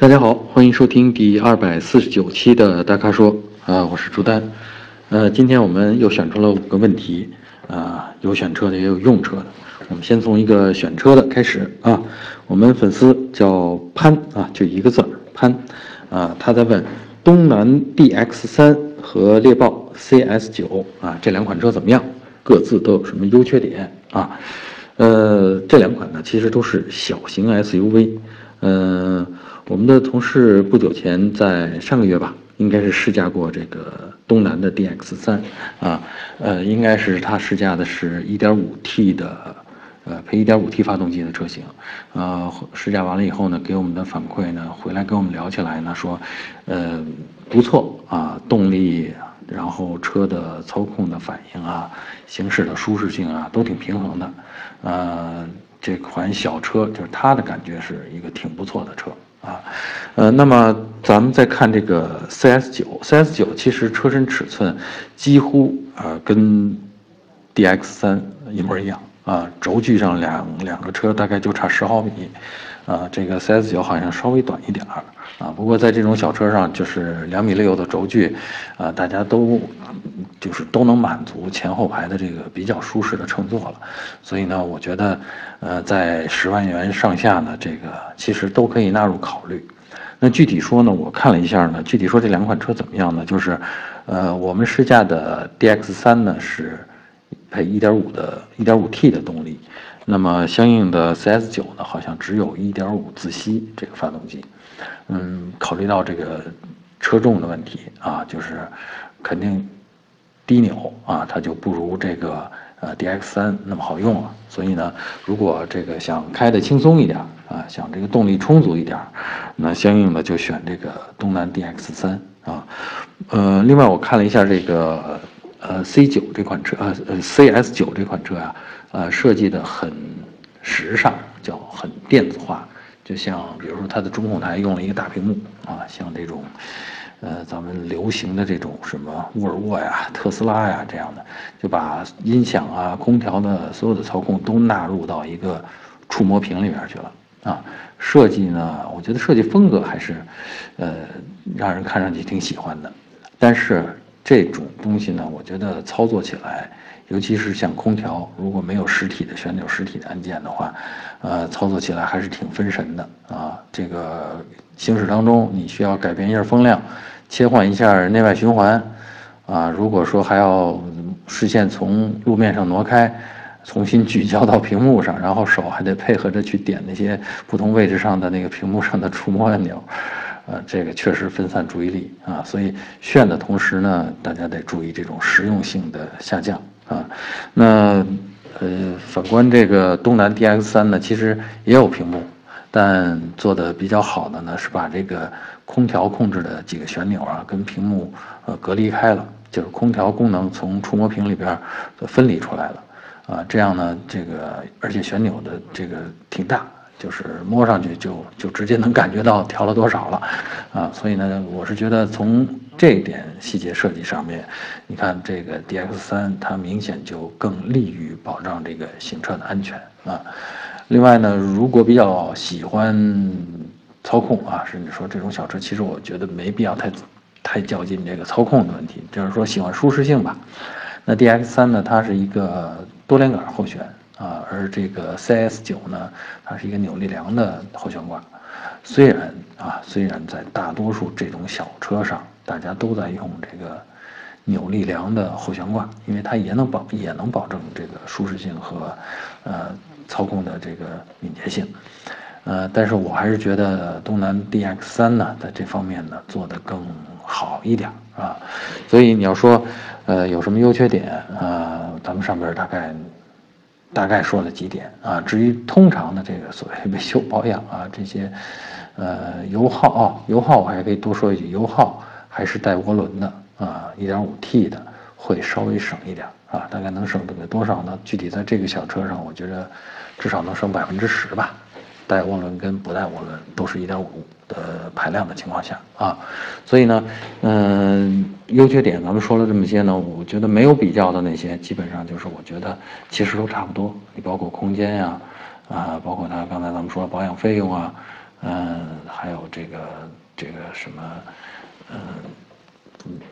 大家好，欢迎收听第二百四十九期的大咖说啊，我是朱丹。呃，今天我们又选出了五个问题啊，有选车的也有用车的。我们先从一个选车的开始啊。我们粉丝叫潘啊，就一个字儿潘啊，他在问东南 DX 三和猎豹 CS 九啊这两款车怎么样？各自都有什么优缺点啊？呃，这两款呢其实都是小型 SUV，嗯。我们的同事不久前在上个月吧，应该是试驾过这个东南的 DX 三啊，呃，应该是他试驾的是 1.5T 的，呃，配 1.5T 发动机的车型，呃，试驾完了以后呢，给我们的反馈呢，回来跟我们聊起来呢，说，呃，不错啊，动力，然后车的操控的反应啊，行驶的舒适性啊，都挺平衡的，呃，这款小车就是他的感觉是一个挺不错的车。啊，呃，那么咱们再看这个 CS 九，CS 九其实车身尺寸几乎啊跟 DX 三一模一样啊，轴距上两两个车大概就差十毫米，啊，这个 CS 九好像稍微短一点儿啊，不过在这种小车上就是两米六的轴距，啊，大家都就是都能满足前后排的这个比较舒适的乘坐了，所以呢，我觉得。呃，在十万元上下呢，这个其实都可以纳入考虑。那具体说呢，我看了一下呢，具体说这两款车怎么样呢？就是，呃，我们试驾的 DX 三呢是配1.5的 1.5T 的动力，那么相应的 CS 九呢好像只有一点五自吸这个发动机。嗯，考虑到这个车重的问题啊，就是肯定低扭啊，它就不如这个。呃，DX 三那么好用了，所以呢，如果这个想开的轻松一点啊，想这个动力充足一点，那相应的就选这个东南 DX 三啊。呃，另外我看了一下这个呃 C 九这款车，呃呃 CS 九这款车啊，呃设计的很时尚，叫很电子化，就像比如说它的中控台用了一个大屏幕啊，像这种。呃，咱们流行的这种什么沃尔沃呀、特斯拉呀这样的，就把音响啊、空调的所有的操控都纳入到一个触摸屏里边去了啊。设计呢，我觉得设计风格还是，呃，让人看上去挺喜欢的。但是这种东西呢，我觉得操作起来，尤其是像空调，如果没有实体的旋钮、实体的按键的话，呃，操作起来还是挺分神的啊。这个行驶当中，你需要改变一下风量。切换一下内外循环，啊，如果说还要视线从路面上挪开，重新聚焦到屏幕上，然后手还得配合着去点那些不同位置上的那个屏幕上的触摸按钮，呃，这个确实分散注意力啊。所以炫的同时呢，大家得注意这种实用性的下降啊。那呃，反观这个东南 DX 三呢，其实也有屏幕。但做的比较好的呢，是把这个空调控制的几个旋钮啊，跟屏幕呃隔离开了，就是空调功能从触摸屏里边分离出来了，啊，这样呢，这个而且旋钮的这个挺大，就是摸上去就就直接能感觉到调了多少了，啊，所以呢，我是觉得从这点细节设计上面，你看这个 DX 三它明显就更利于保障这个行车的安全啊。另外呢，如果比较喜欢操控啊，甚至说这种小车，其实我觉得没必要太太较劲这个操控的问题，就是说喜欢舒适性吧。那 DX 三呢，它是一个多连杆后悬啊，而这个 CS 九呢，它是一个扭力梁的后悬挂。虽然啊，虽然在大多数这种小车上，大家都在用这个扭力梁的后悬挂，因为它也能保也能保证这个舒适性和呃。操控的这个敏捷性，呃，但是我还是觉得东南 DX 三呢，在这方面呢做得更好一点啊。所以你要说，呃，有什么优缺点啊？咱们上边大概大概说了几点啊。至于通常的这个所谓维修保养啊，这些，呃，油耗啊，油耗我还可以多说一句，油耗还是带涡轮的啊一点五 T 的会稍微省一点啊，大概能省这个多少呢？具体在这个小车上，我觉得。至少能省百分之十吧，带涡轮跟不带涡轮都是一点五的排量的情况下啊，所以呢，嗯，优缺点咱们说了这么些呢，我觉得没有比较的那些，基本上就是我觉得其实都差不多。你包括空间呀，啊，包括它刚才咱们说的保养费用啊，嗯，还有这个这个什么，嗯，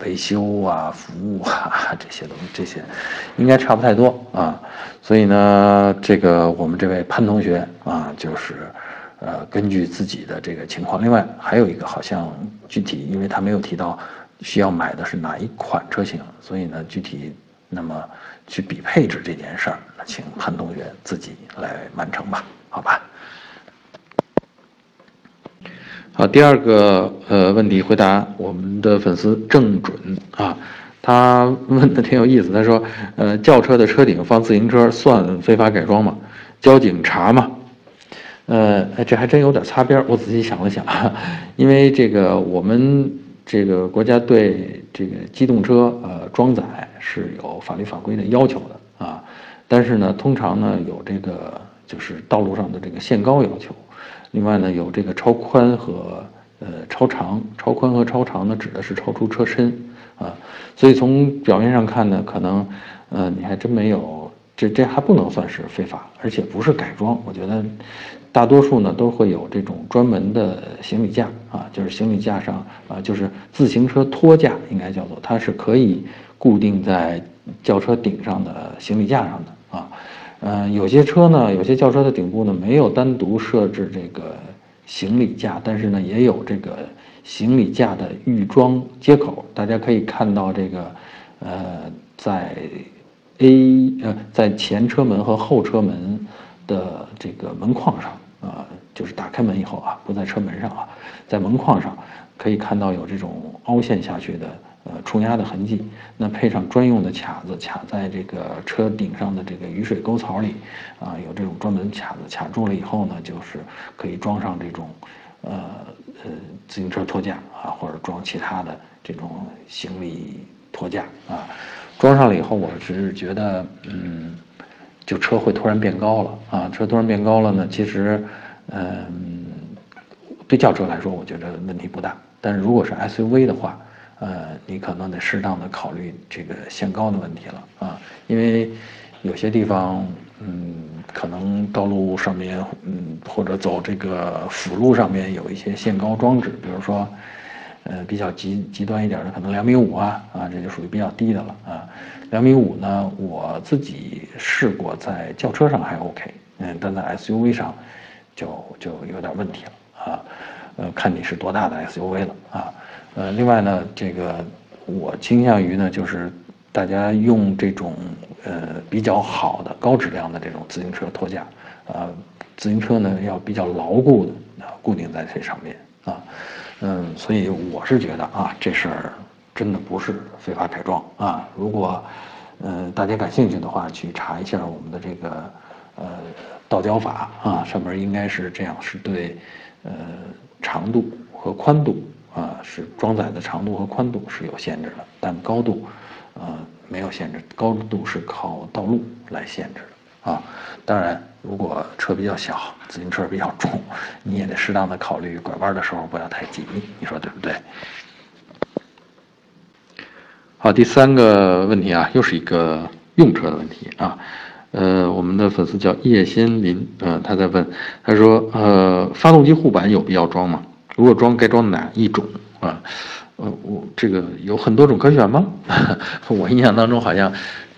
维修啊、服务啊这些东西，这些应该差不太多啊。所以呢，这个我们这位潘同学啊，就是呃，根据自己的这个情况，另外还有一个好像具体，因为他没有提到需要买的是哪一款车型，所以呢，具体那么去比配置这件事儿，请潘同学自己来完成吧，好吧？好，第二个呃问题回答我们的粉丝郑准啊，他问的挺有意思，他说，呃，轿车的车顶放自行车算非法改装吗？交警查吗？呃，这还真有点擦边。我仔细想了想，因为这个我们这个国家对这个机动车呃装载是有法律法规的要求的啊，但是呢，通常呢有这个就是道路上的这个限高要求。另外呢，有这个超宽和呃超长，超宽和超长呢指的是超出车身啊，所以从表面上看呢，可能呃你还真没有这这还不能算是非法，而且不是改装。我觉得大多数呢都会有这种专门的行李架啊，就是行李架上啊，就是自行车托架应该叫做，它是可以固定在轿车顶上的行李架上的啊。嗯，有些车呢，有些轿车的顶部呢没有单独设置这个行李架，但是呢也有这个行李架的预装接口。大家可以看到这个，呃，在 A 呃在前车门和后车门的这个门框上啊，就是打开门以后啊，不在车门上啊，在门框上可以看到有这种凹陷下去的。呃，冲压的痕迹，那配上专用的卡子卡在这个车顶上的这个雨水沟槽里，啊，有这种专门卡子卡住了以后呢，就是可以装上这种，呃呃自行车托架啊，或者装其他的这种行李托架啊，装上了以后，我是觉得，嗯，就车会突然变高了啊，车突然变高了呢，其实，嗯，对轿车来说，我觉得问题不大，但是如果是 SUV 的话，呃，你可能得适当的考虑这个限高的问题了啊，因为有些地方，嗯，可能道路上面，嗯，或者走这个辅路上面有一些限高装置，比如说，呃，比较极极端一点的，可能两米五啊，啊，这就属于比较低的了啊。两米五呢，我自己试过在轿车上还 OK，嗯，但在 SUV 上就就有点问题了啊，呃，看你是多大的 SUV 了啊。呃，另外呢，这个我倾向于呢，就是大家用这种呃比较好的高质量的这种自行车托架，啊，自行车呢要比较牢固的啊，固定在这上面啊，嗯，所以我是觉得啊，这事儿真的不是非法改装啊。如果呃大家感兴趣的话，去查一下我们的这个呃道交法啊，上面应该是这样，是对呃长度和宽度。啊，是装载的长度和宽度是有限制的，但高度，呃，没有限制，高度是靠道路来限制的啊。当然，如果车比较小，自行车比较重，你也得适当的考虑拐弯的时候不要太紧密，你说对不对？好，第三个问题啊，又是一个用车的问题啊。呃，我们的粉丝叫叶先林，呃，他在问，他说，呃，发动机护板有必要装吗？如果装该装哪一种啊？呃，我这个有很多种可选吗？我印象当中好像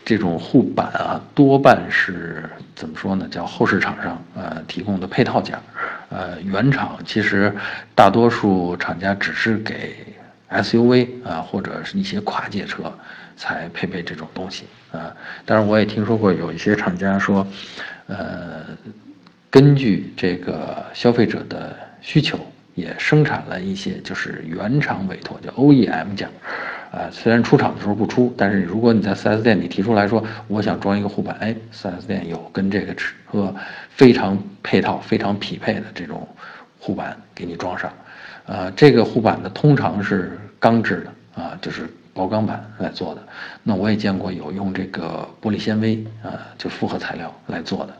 这种护板啊，多半是怎么说呢？叫后市场上呃提供的配套件，呃，原厂其实大多数厂家只是给 SUV 啊或者是一些跨界车才配备这种东西啊。但是我也听说过有一些厂家说，呃，根据这个消费者的需求。也生产了一些，就是原厂委托，叫 OEM 件，啊，虽然出厂的时候不出，但是如果你在 4S 店里提出来说，我想装一个护板，哎，4S 店有跟这个车非常配套、非常匹配的这种护板给你装上，啊，这个护板呢通常是钢制的，啊，就是薄钢板来做的，那我也见过有用这个玻璃纤维，啊，就复合材料来做的，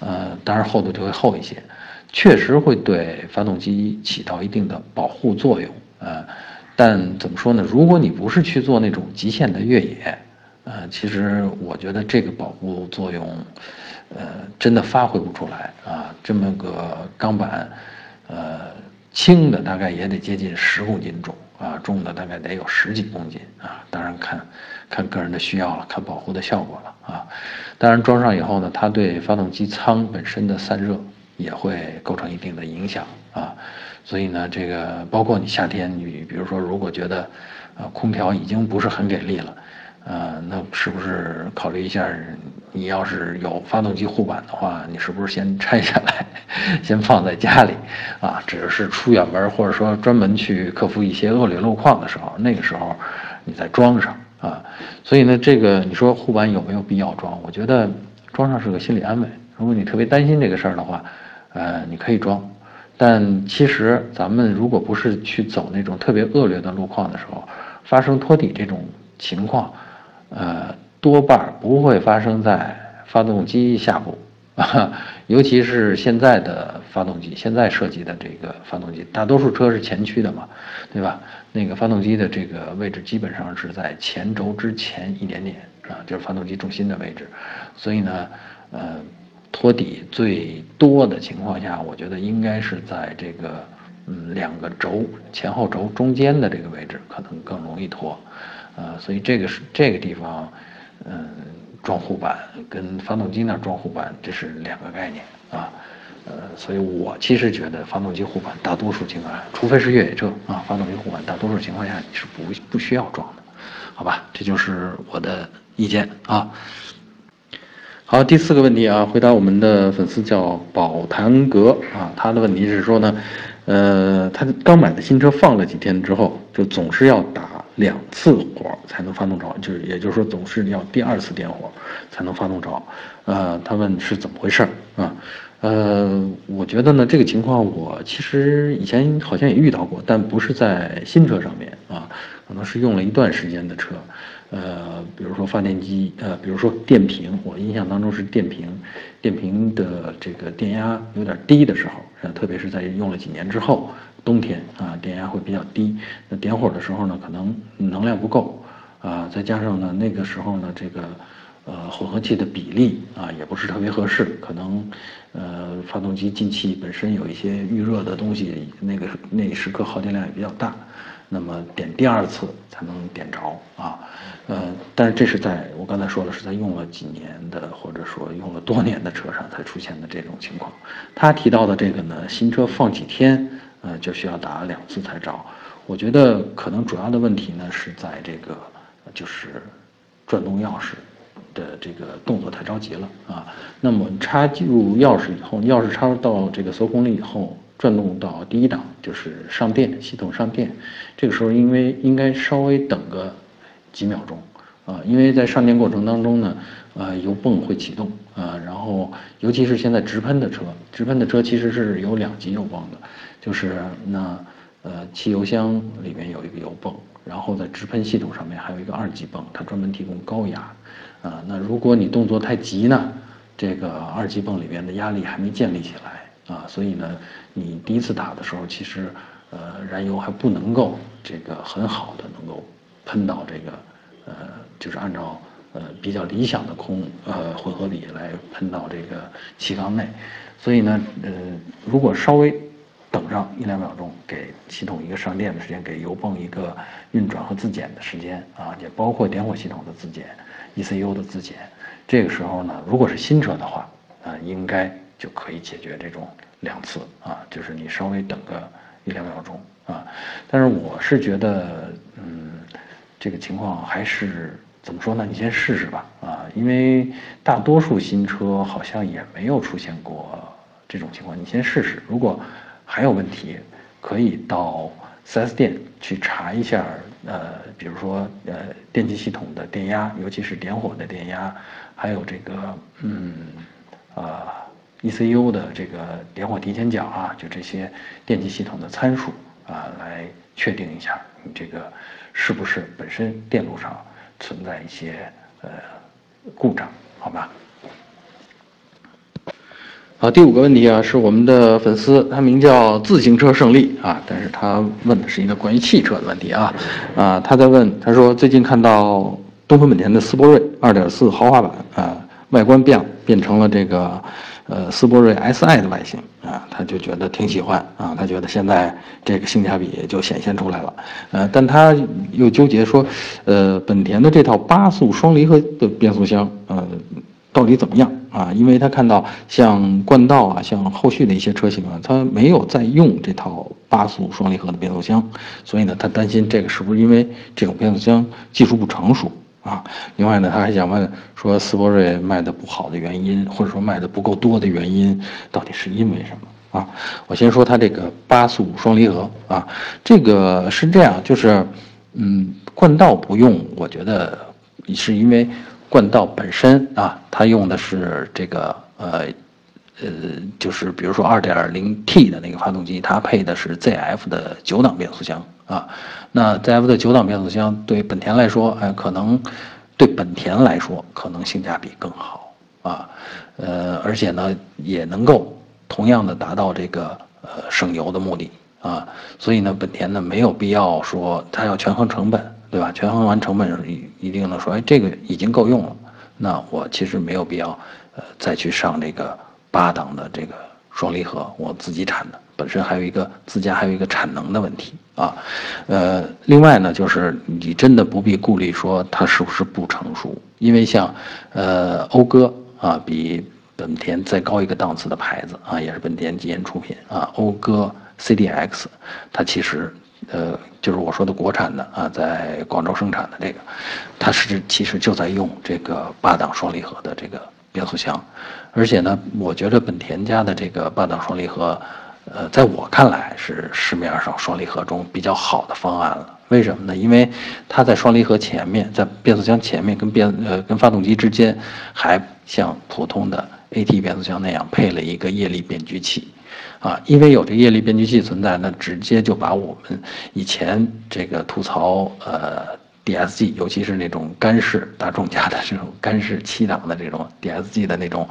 呃，当然厚度就会厚一些。确实会对发动机起到一定的保护作用，呃，但怎么说呢？如果你不是去做那种极限的越野，呃，其实我觉得这个保护作用，呃，真的发挥不出来啊。这么个钢板，呃，轻的大概也得接近十公斤重啊，重的大概得有十几公斤啊。当然看，看个人的需要了，看保护的效果了啊。当然装上以后呢，它对发动机舱本身的散热也会构成一定的影响啊。所以呢，这个包括你夏天，你比如说如果觉得，呃，空调已经不是很给力了。呃，那是不是考虑一下？你要是有发动机护板的话，你是不是先拆下来，先放在家里？啊，只是出远门或者说专门去克服一些恶劣路况的时候，那个时候你再装上啊。所以呢，这个你说护板有没有必要装？我觉得装上是个心理安慰。如果你特别担心这个事儿的话，呃，你可以装。但其实咱们如果不是去走那种特别恶劣的路况的时候，发生托底这种情况。呃，多半不会发生在发动机下部，尤其是现在的发动机，现在设计的这个发动机，大多数车是前驱的嘛，对吧？那个发动机的这个位置基本上是在前轴之前一点点啊，就是发动机重心的位置，所以呢，呃，托底最多的情况下，我觉得应该是在这个嗯两个轴前后轴中间的这个位置，可能更容易脱。呃，所以这个是这个地方，嗯，装护板跟发动机那装护板这是两个概念啊，呃，所以我其实觉得发动机护板大多数情况下，除非是越野车啊，发动机护板大多数情况下你是不不需要装的，好吧？这就是我的意见啊。好，第四个问题啊，回答我们的粉丝叫宝潭阁啊，他的问题是说呢，呃，他刚买的新车放了几天之后，就总是要打。两次火才能发动着，就是也就是说，总是要第二次点火才能发动着。呃，他问是怎么回事啊？呃，我觉得呢，这个情况我其实以前好像也遇到过，但不是在新车上面啊，可能是用了一段时间的车。呃，比如说发电机，呃，比如说电瓶，我印象当中是电瓶，电瓶的这个电压有点低的时候，呃，特别是在用了几年之后。冬天啊，电压会比较低，那点火的时候呢，可能能量不够啊，再加上呢，那个时候呢，这个呃混合气的比例啊也不是特别合适，可能呃发动机进气本身有一些预热的东西，那个那时刻耗电量也比较大，那么点第二次才能点着啊，呃，但是这是在我刚才说了，是在用了几年的或者说用了多年的车上才出现的这种情况。他提到的这个呢，新车放几天。呃，就需要打两次才着。我觉得可能主要的问题呢是在这个，就是转动钥匙的这个动作太着急了啊。那么插入钥匙以后，钥匙插入到这个锁孔里以后，转动到第一档就是上电，系统上电。这个时候因为应该稍微等个几秒钟啊，因为在上电过程当中呢，呃，油泵会启动啊，然后尤其是现在直喷的车，直喷的车其实是有两级油泵的。就是那，呃，汽油箱里面有一个油泵，然后在直喷系统上面还有一个二级泵，它专门提供高压，啊，那如果你动作太急呢，这个二级泵里面的压力还没建立起来，啊，所以呢，你第一次打的时候，其实，呃，燃油还不能够这个很好的能够喷到这个，呃，就是按照呃比较理想的空呃混合比来喷到这个气缸内，所以呢，呃，如果稍微等上一两秒钟，给系统一个上电的时间，给油泵一个运转和自检的时间啊，也包括点火系统的自检，ECU 的自检。这个时候呢，如果是新车的话，啊，应该就可以解决这种两次啊，就是你稍微等个一两秒钟啊。但是我是觉得，嗯，这个情况还是怎么说呢？你先试试吧啊，因为大多数新车好像也没有出现过这种情况，你先试试，如果。还有问题，可以到 4S 店去查一下，呃，比如说呃，电机系统的电压，尤其是点火的电压，还有这个嗯，呃，ECU 的这个点火提前角啊，就这些电机系统的参数啊，来确定一下你这个是不是本身电路上存在一些呃故障，好吧？好，第五个问题啊，是我们的粉丝，他名叫自行车胜利啊，但是他问的是一个关于汽车的问题啊，啊，他在问，他说最近看到东风本田的思铂瑞2.4豪华版啊，外观变了变成了这个，呃斯铂瑞 SI 的外形啊，他就觉得挺喜欢啊，他觉得现在这个性价比就显现出来了，呃，但他又纠结说，呃，本田的这套八速双离合的变速箱，呃，到底怎么样啊？因为他看到像冠道啊，像后续的一些车型啊，它没有在用这套八速双离合的变速箱，所以呢，他担心这个是不是因为这种变速箱技术不成熟。啊，另外呢，他还想问说，斯铂瑞卖的不好的原因，或者说卖的不够多的原因，到底是因为什么啊？我先说它这个八速双离合啊，这个是这样，就是，嗯，冠道不用，我觉得是因为冠道本身啊，它用的是这个呃。呃，就是比如说 2.0T 的那个发动机，它配的是 ZF 的九档变速箱啊。那 ZF 的九档变速箱对本田来说，哎，可能对本田来说可能性价比更好啊。呃，而且呢，也能够同样的达到这个呃省油的目的啊。所以呢，本田呢没有必要说它要权衡成本，对吧？权衡完成本一定能说，哎，这个已经够用了。那我其实没有必要呃再去上这个。八档的这个双离合，我自己产的，本身还有一个自家还有一个产能的问题啊，呃，另外呢，就是你真的不必顾虑说它是不是不成熟，因为像呃讴歌啊，比本田再高一个档次的牌子啊，也是本田基因出品啊，讴歌 CDX，它其实呃就是我说的国产的啊，在广州生产的这个，它是其实就在用这个八档双离合的这个。变速箱，而且呢，我觉得本田家的这个八档双离合，呃，在我看来是市面上双离合中比较好的方案了。为什么呢？因为它在双离合前面，在变速箱前面跟变呃跟发动机之间，还像普通的 AT 变速箱那样配了一个液力变矩器，啊，因为有这液力变矩器存在，那直接就把我们以前这个吐槽呃。DSG，尤其是那种干式大众家的这种干式七档的这种 DSG 的那种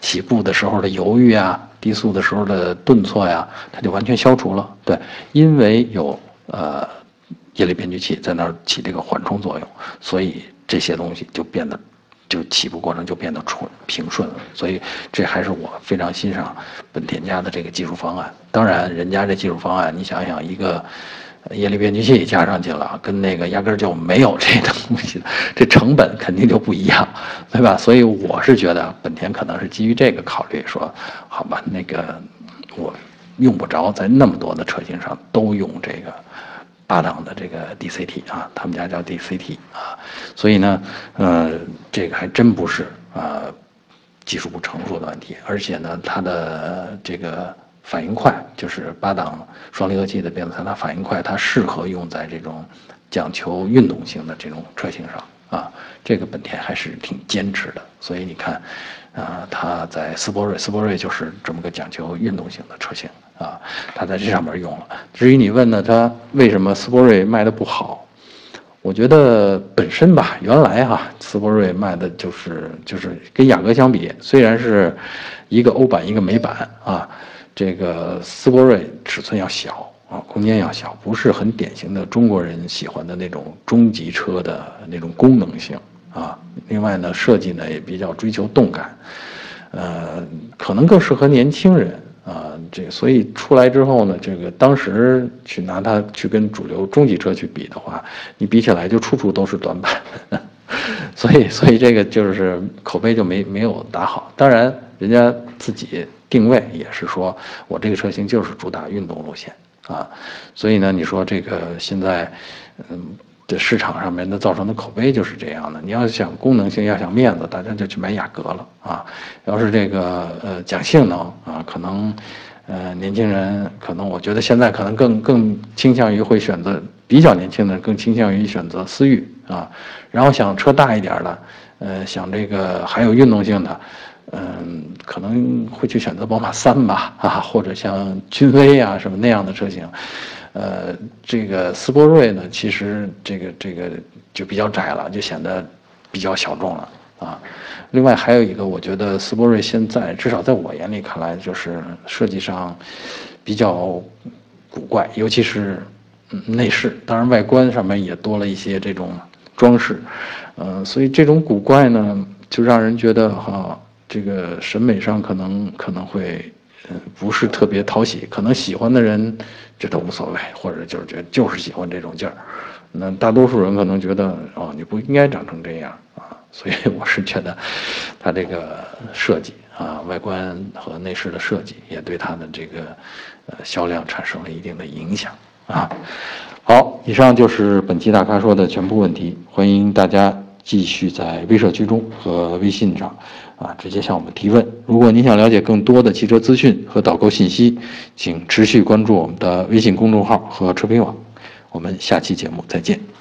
起步的时候的犹豫啊，低速的时候的顿挫呀，它就完全消除了。对，因为有呃液力变矩器在那儿起这个缓冲作用，所以这些东西就变得就起步过程就变得纯平顺了。所以这还是我非常欣赏本田家的这个技术方案。当然，人家这技术方案，你想想一个。液力变矩器加上去了，跟那个压根儿就没有这东西，这成本肯定就不一样，对吧？所以我是觉得本田可能是基于这个考虑，说好吧，那个我用不着在那么多的车型上都用这个八档的这个 DCT 啊，他们家叫 DCT 啊，所以呢，呃，这个还真不是啊技术不成熟的问题，而且呢，它的这个。反应快，就是八档双离合器的变速箱，它反应快，它适合用在这种讲求运动性的这种车型上啊。这个本田还是挺坚持的，所以你看，啊，它在斯铂瑞，斯铂瑞就是这么个讲求运动性的车型啊，它在这上面用了。至于你问呢，它为什么斯铂瑞卖的不好？我觉得本身吧，原来哈斯铂瑞卖的就是就是跟雅阁相比，虽然是一个欧版一个美版啊。这个斯铂瑞尺寸要小啊，空间要小，不是很典型的中国人喜欢的那种中级车的那种功能性啊。另外呢，设计呢也比较追求动感，呃，可能更适合年轻人啊。这所以出来之后呢，这个当时去拿它去跟主流中级车去比的话，你比起来就处处都是短板，所以所以这个就是口碑就没没有打好。当然，人家自己。定位也是说，我这个车型就是主打运动路线啊，所以呢，你说这个现在，嗯，这市场上面的造成的口碑就是这样的。你要想功能性，要想面子，大家就去买雅阁了啊。要是这个呃讲性能啊，可能，呃年轻人可能我觉得现在可能更更倾向于会选择比较年轻的更倾向于选择思域啊，然后想车大一点的，呃想这个还有运动性的。嗯，可能会去选择宝马三吧，啊，或者像君威啊什么那样的车型，呃，这个斯铂瑞呢，其实这个这个就比较窄了，就显得比较小众了啊。另外还有一个，我觉得斯铂瑞现在至少在我眼里看来，就是设计上比较古怪，尤其是内饰，当然外观上面也多了一些这种装饰，嗯，所以这种古怪呢，就让人觉得哈。这个审美上可能可能会，嗯，不是特别讨喜。可能喜欢的人觉得无所谓，或者就是觉得就是喜欢这种劲儿。那大多数人可能觉得哦，你不应该长成这样啊。所以 我是觉得，它这个设计啊，外观和内饰的设计也对它的这个呃销量产生了一定的影响啊。好，以上就是本期大咖说的全部问题，欢迎大家。继续在微社区中和微信上，啊，直接向我们提问。如果您想了解更多的汽车资讯和导购信息，请持续关注我们的微信公众号和车评网。我们下期节目再见。